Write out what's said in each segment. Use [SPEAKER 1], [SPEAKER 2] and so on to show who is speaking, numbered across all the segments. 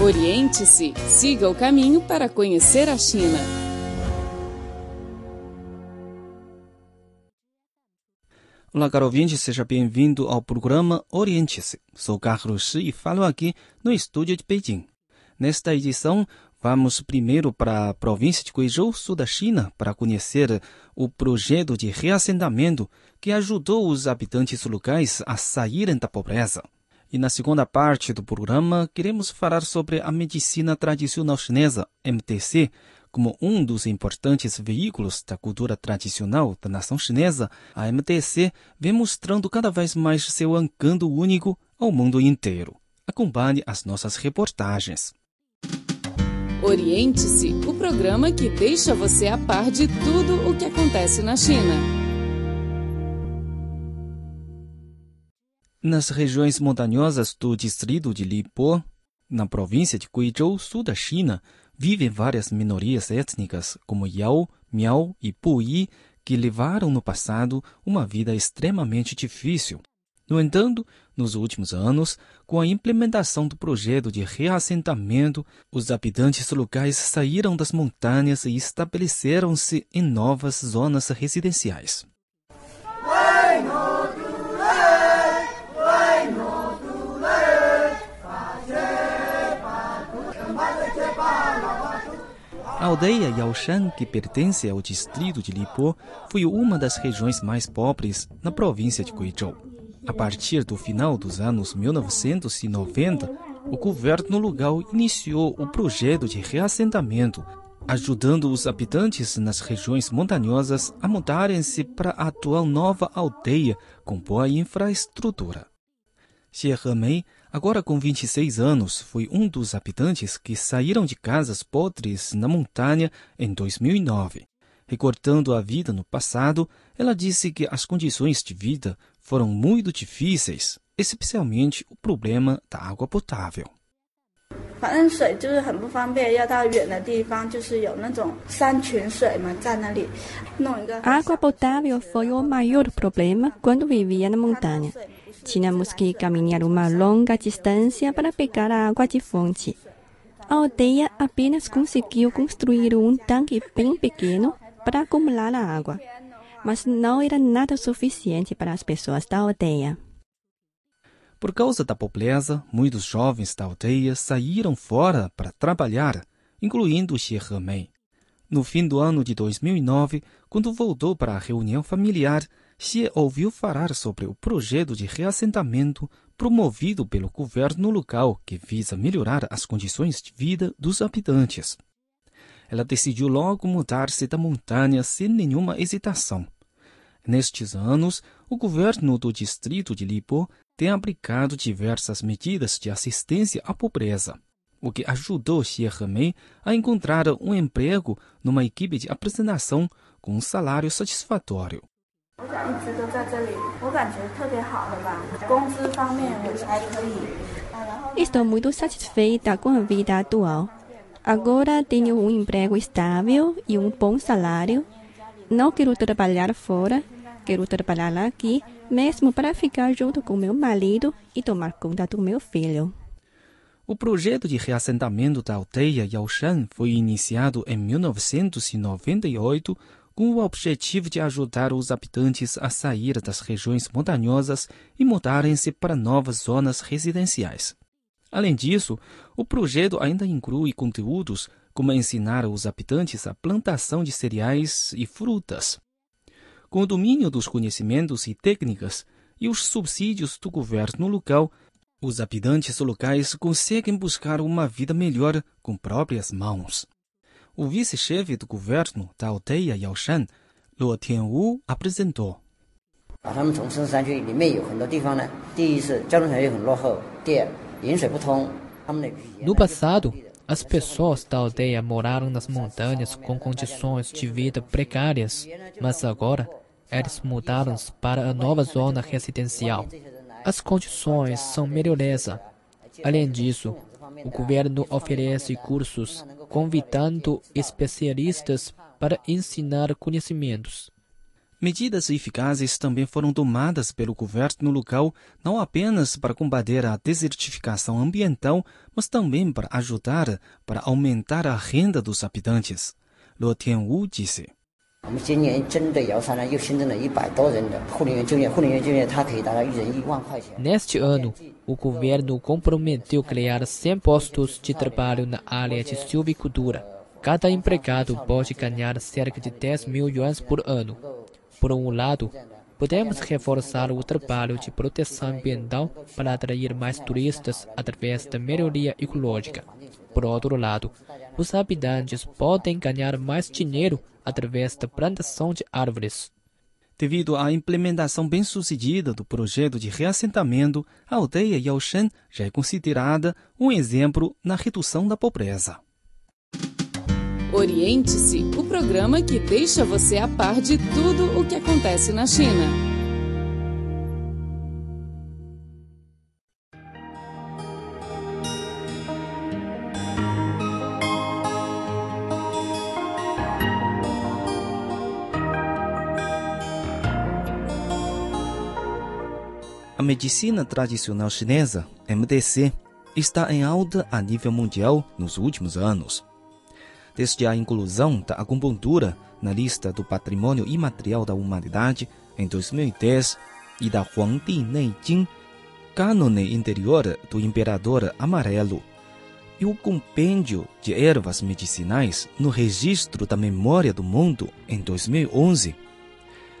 [SPEAKER 1] Oriente-se, siga o caminho para conhecer a China.
[SPEAKER 2] Olá, caro ouvinte, seja bem-vindo ao programa Oriente-se. Sou Carlos Shi e falo aqui no estúdio de Beijing. Nesta edição, vamos primeiro para a província de Guizhou, sul da China, para conhecer o projeto de reassentamento que ajudou os habitantes locais a saírem da pobreza. E na segunda parte do programa, queremos falar sobre a medicina tradicional chinesa, MTC, como um dos importantes veículos da cultura tradicional da nação chinesa. A MTC vem mostrando cada vez mais seu encanto único ao mundo inteiro. Acompanhe as nossas reportagens.
[SPEAKER 1] Oriente-se, o programa que deixa você a par de tudo o que acontece na China.
[SPEAKER 2] Nas regiões montanhosas do distrito de Lipo, na província de Guizhou, sul da China, vivem várias minorias étnicas, como Yao, Miao e Puyi, que levaram no passado uma vida extremamente difícil. No entanto, nos últimos anos, com a implementação do projeto de reassentamento, os habitantes locais saíram das montanhas e estabeleceram-se em novas zonas residenciais. Aldeia Yaoshan, que pertence ao distrito de Lipo, foi uma das regiões mais pobres na província de Guizhou. A partir do final dos anos 1990, o governo local iniciou o projeto de reassentamento, ajudando os habitantes nas regiões montanhosas a mudarem-se para a atual nova aldeia com boa infraestrutura. Xie Hemei agora com 26 anos, foi um dos habitantes que saíram de casas podres na montanha em 2009. Recortando a vida no passado, ela disse que as condições de vida foram muito difíceis, especialmente o problema da água potável.
[SPEAKER 3] A água potável foi o maior problema quando vivia na montanha. Tínhamos que caminhar uma longa distância para pegar a água de fonte. A aldeia apenas conseguiu construir um tanque bem pequeno para acumular a água, mas não era nada suficiente para as pessoas da aldeia.
[SPEAKER 2] Por causa da pobreza, muitos jovens da aldeia saíram fora para trabalhar, incluindo Xie Hemei. No fim do ano de 2009, quando voltou para a reunião familiar, Xie ouviu falar sobre o projeto de reassentamento promovido pelo governo local que visa melhorar as condições de vida dos habitantes. Ela decidiu logo mudar-se da montanha sem nenhuma hesitação. Nestes anos, o governo do distrito de Lipo tem aplicado diversas medidas de assistência à pobreza, o que ajudou Xie a encontrar um emprego numa equipe de apresentação com um salário satisfatório.
[SPEAKER 3] Estou muito satisfeita com a vida atual. Agora tenho um emprego estável e um bom salário. Não quero trabalhar fora, quero trabalhar aqui, mesmo para ficar junto com meu marido e tomar conta do meu filho.
[SPEAKER 2] O projeto de reassentamento da aldeia Yaoshan foi iniciado em 1998 com o objetivo de ajudar os habitantes a sair das regiões montanhosas e mudarem-se para novas zonas residenciais. Além disso, o projeto ainda inclui conteúdos como ensinar os habitantes a plantação de cereais e frutas. Com o domínio dos conhecimentos e técnicas e os subsídios do governo local, os habitantes locais conseguem buscar uma vida melhor com próprias mãos. O vice-chefe do governo da aldeia Yaoshan, Luo Tianwu, apresentou.
[SPEAKER 4] No passado, as pessoas da aldeia moraram nas montanhas com condições de vida precárias, mas agora eles mudaram para a nova zona residencial. As condições são melhorosas. Além disso, o governo oferece cursos convidando especialistas para ensinar conhecimentos.
[SPEAKER 2] Medidas eficazes também foram tomadas pelo governo local, não apenas para combater a desertificação ambiental, mas também para ajudar para aumentar a renda dos habitantes. Luo Tianwu disse.
[SPEAKER 4] Neste ano, o governo comprometeu criar 100 postos de trabalho na área de silvicultura. Cada empregado pode ganhar cerca de 10 mil yuans por ano. Por um lado, podemos reforçar o trabalho de proteção ambiental para atrair mais turistas através da melhoria ecológica. Por outro lado, os habitantes podem ganhar mais dinheiro através da plantação de árvores.
[SPEAKER 2] Devido à implementação bem-sucedida do projeto de reassentamento, a aldeia Yaoshan já é considerada um exemplo na redução da pobreza.
[SPEAKER 1] Oriente-se, o programa que deixa você a par de tudo o que acontece na China.
[SPEAKER 2] A medicina tradicional chinesa, MDC, está em alta a nível mundial nos últimos anos. Desde a inclusão da acupuntura na lista do Patrimônio Imaterial da Humanidade em 2010 e da Huangdi Neijing, cânone interior do Imperador Amarelo, e o compêndio de ervas medicinais no Registro da Memória do Mundo em 2011,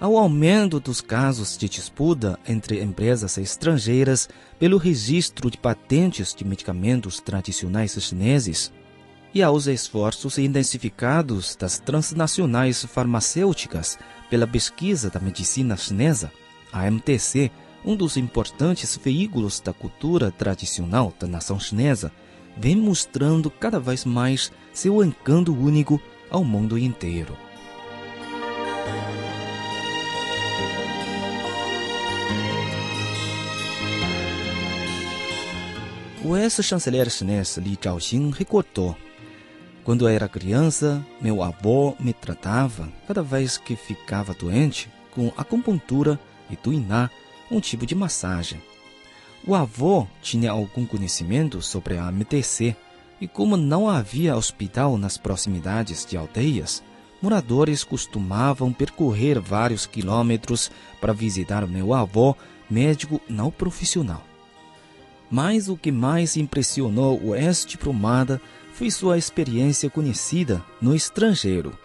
[SPEAKER 2] ao aumento dos casos de disputa entre empresas estrangeiras pelo registro de patentes de medicamentos tradicionais chineses, e aos esforços intensificados das transnacionais farmacêuticas pela pesquisa da medicina chinesa, a MTC, um dos importantes veículos da cultura tradicional da nação chinesa, vem mostrando cada vez mais seu encanto único ao mundo inteiro. O ex-chanceler chinês Li Zhaoxin recordou quando era criança, meu avô me tratava cada vez que ficava doente com acupuntura e tuiná, um tipo de massagem. O avô tinha algum conhecimento sobre a MTC e como não havia hospital nas proximidades de aldeias, moradores costumavam percorrer vários quilômetros para visitar meu avô, médico não profissional. Mas o que mais impressionou o ex-diplomata foi sua experiência conhecida no estrangeiro.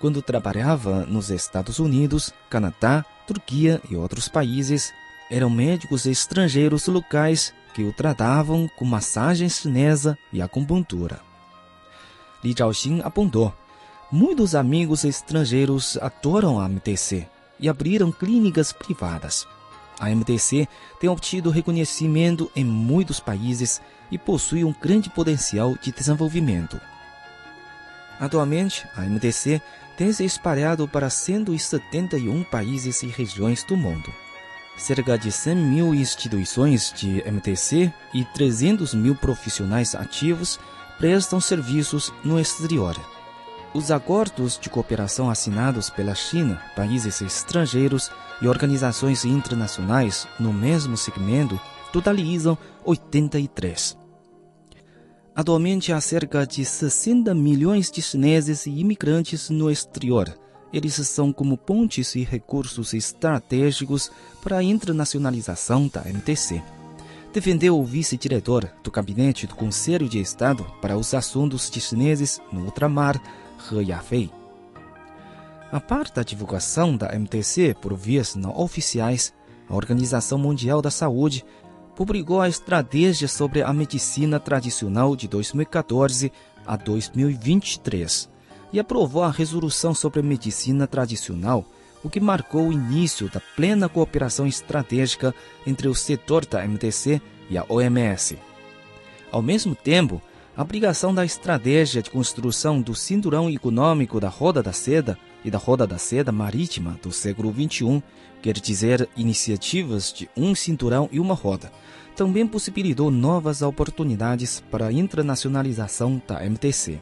[SPEAKER 2] Quando trabalhava nos Estados Unidos, Canadá, Turquia e outros países, eram médicos estrangeiros locais que o tratavam com massagem chinesa e acupuntura. Li Zhaoxin apontou: muitos amigos estrangeiros adoram a MTC e abriram clínicas privadas. A MTC tem obtido reconhecimento em muitos países e possui um grande potencial de desenvolvimento. Atualmente, a MTC tem se espalhado para 171 países e regiões do mundo. Cerca de 100 mil instituições de MTC e 300 mil profissionais ativos prestam serviços no exterior. Os acordos de cooperação assinados pela China, países estrangeiros e organizações internacionais no mesmo segmento totalizam 83. Atualmente há cerca de 60 milhões de chineses e imigrantes no exterior. Eles são como pontes e recursos estratégicos para a internacionalização da MTC. Defendeu o vice-diretor do Gabinete do Conselho de Estado para os Assuntos de Chineses no Ultramar, He Yafei. A parte da divulgação da MTC por vias não oficiais, a Organização Mundial da Saúde publicou a estratégia sobre a medicina tradicional de 2014 a 2023 e aprovou a resolução sobre medicina tradicional, o que marcou o início da plena cooperação estratégica entre o setor da MTC e a OMS. Ao mesmo tempo, a aplicação da estratégia de construção do cinturão econômico da Roda da Seda e da Roda da Seda Marítima do século XXI, quer dizer, iniciativas de um cinturão e uma roda, também possibilitou novas oportunidades para a internacionalização da MTC.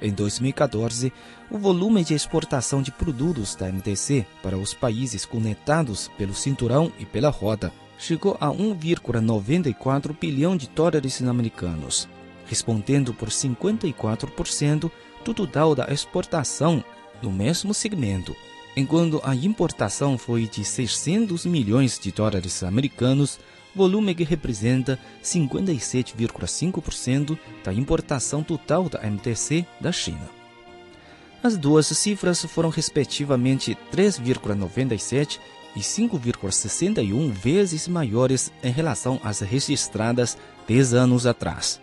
[SPEAKER 2] Em 2014, o volume de exportação de produtos da MTC para os países conectados pelo cinturão e pela roda chegou a 1,94 bilhão de dólares americanos, respondendo por 54% do total da exportação no mesmo segmento, enquanto a importação foi de 600 milhões de dólares americanos, volume que representa 57,5% da importação total da MTC da China. As duas cifras foram respectivamente 3,97 e 5,61 vezes maiores em relação às registradas 10 anos atrás.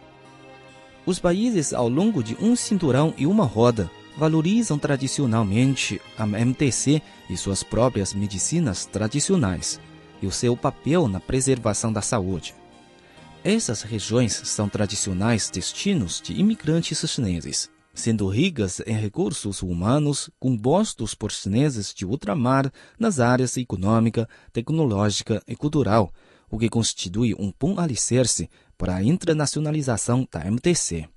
[SPEAKER 2] Os países ao longo de um cinturão e uma roda valorizam tradicionalmente a MTC e suas próprias medicinas tradicionais e o seu papel na preservação da saúde. Essas regiões são tradicionais destinos de imigrantes chineses, sendo ricas em recursos humanos compostos por chineses de ultramar nas áreas econômica, tecnológica e cultural, o que constitui um bom alicerce para a internacionalização da MTC.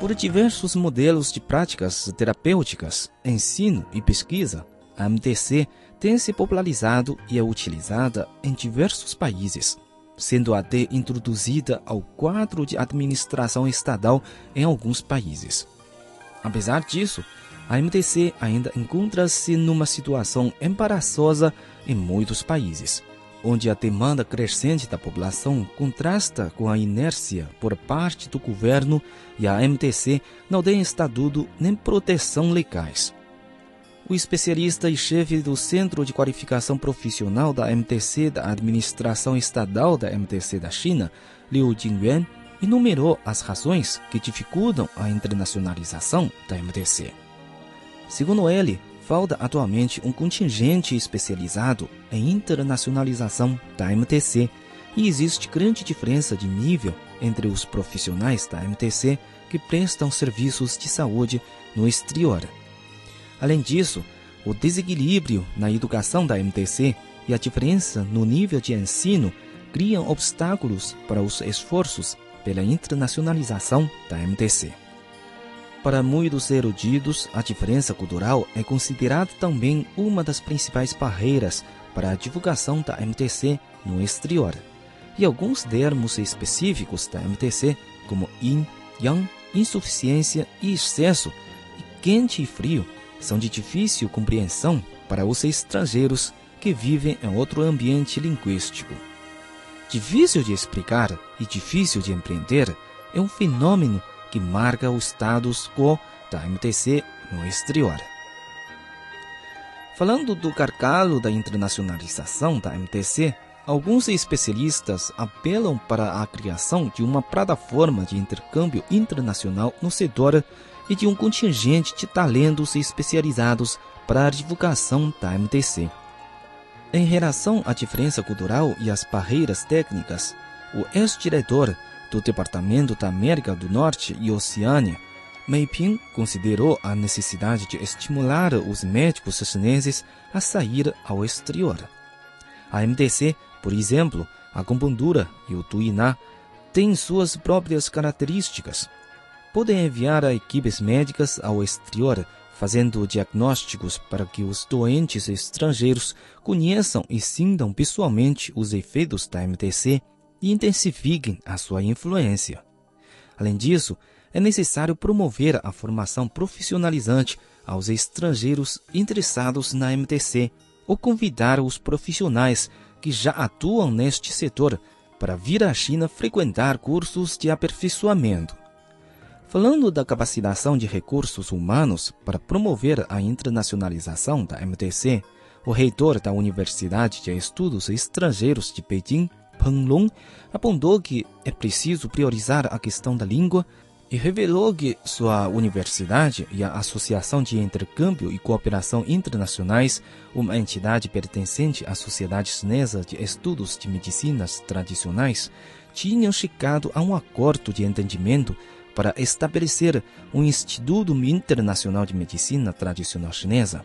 [SPEAKER 2] Por diversos modelos de práticas terapêuticas, ensino e pesquisa, a MTC tem se popularizado e é utilizada em diversos países, sendo até introduzida ao quadro de administração estatal em alguns países. Apesar disso, a MTC ainda encontra-se numa situação embaraçosa em muitos países onde a demanda crescente da população contrasta com a inércia por parte do governo e a MTC não tem estatuto nem proteção legais. O especialista e chefe do Centro de Qualificação Profissional da MTC da Administração Estatal da MTC da China, Liu Jingyuan, enumerou as razões que dificultam a internacionalização da MTC. Segundo ele, falta atualmente um contingente especializado em internacionalização da MTC e existe grande diferença de nível entre os profissionais da MTC que prestam serviços de saúde no exterior. Além disso, o desequilíbrio na educação da MTC e a diferença no nível de ensino criam obstáculos para os esforços pela internacionalização da MTC. Para muitos eruditos, a diferença cultural é considerada também uma das principais barreiras para a divulgação da MTC no exterior. E alguns termos específicos da MTC, como yin, yang, insuficiência e excesso, e quente e frio, são de difícil compreensão para os estrangeiros que vivem em outro ambiente linguístico. Difícil de explicar e difícil de empreender é um fenômeno que marca o status quo da MTC no exterior. Falando do gargalo da internacionalização da MTC, alguns especialistas apelam para a criação de uma plataforma de intercâmbio internacional no setor e de um contingente de talentos especializados para a divulgação da MTC. Em relação à diferença cultural e às barreiras técnicas, o ex-diretor do Departamento da América do Norte e Oceânia, Meiping considerou a necessidade de estimular os médicos chineses a sair ao exterior. A MDC, por exemplo, a acupuntura e o tuiná têm suas próprias características. Podem enviar equipes médicas ao exterior fazendo diagnósticos para que os doentes estrangeiros conheçam e sintam pessoalmente os efeitos da MDC e intensifiquem a sua influência. Além disso, é necessário promover a formação profissionalizante aos estrangeiros interessados na MTC ou convidar os profissionais que já atuam neste setor para vir à China frequentar cursos de aperfeiçoamento. Falando da capacitação de recursos humanos para promover a internacionalização da MTC, o reitor da Universidade de Estudos Estrangeiros de Pequim Panlong apontou que é preciso priorizar a questão da língua e revelou que sua universidade e a Associação de Intercâmbio e Cooperação Internacionais, uma entidade pertencente à Sociedade Chinesa de Estudos de Medicinas Tradicionais, tinham chegado a um acordo de entendimento para estabelecer um Instituto Internacional de Medicina Tradicional Chinesa.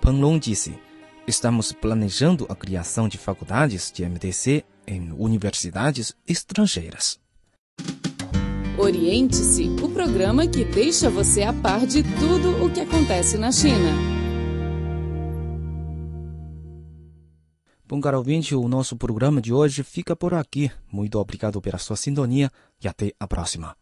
[SPEAKER 2] Panlong disse: Estamos planejando a criação de faculdades de MTC em universidades estrangeiras.
[SPEAKER 1] Oriente-se, o programa que deixa você a par de tudo o que acontece na China.
[SPEAKER 2] Bom, caro ouvinte, o nosso programa de hoje fica por aqui. Muito obrigado pela sua sintonia e até a próxima.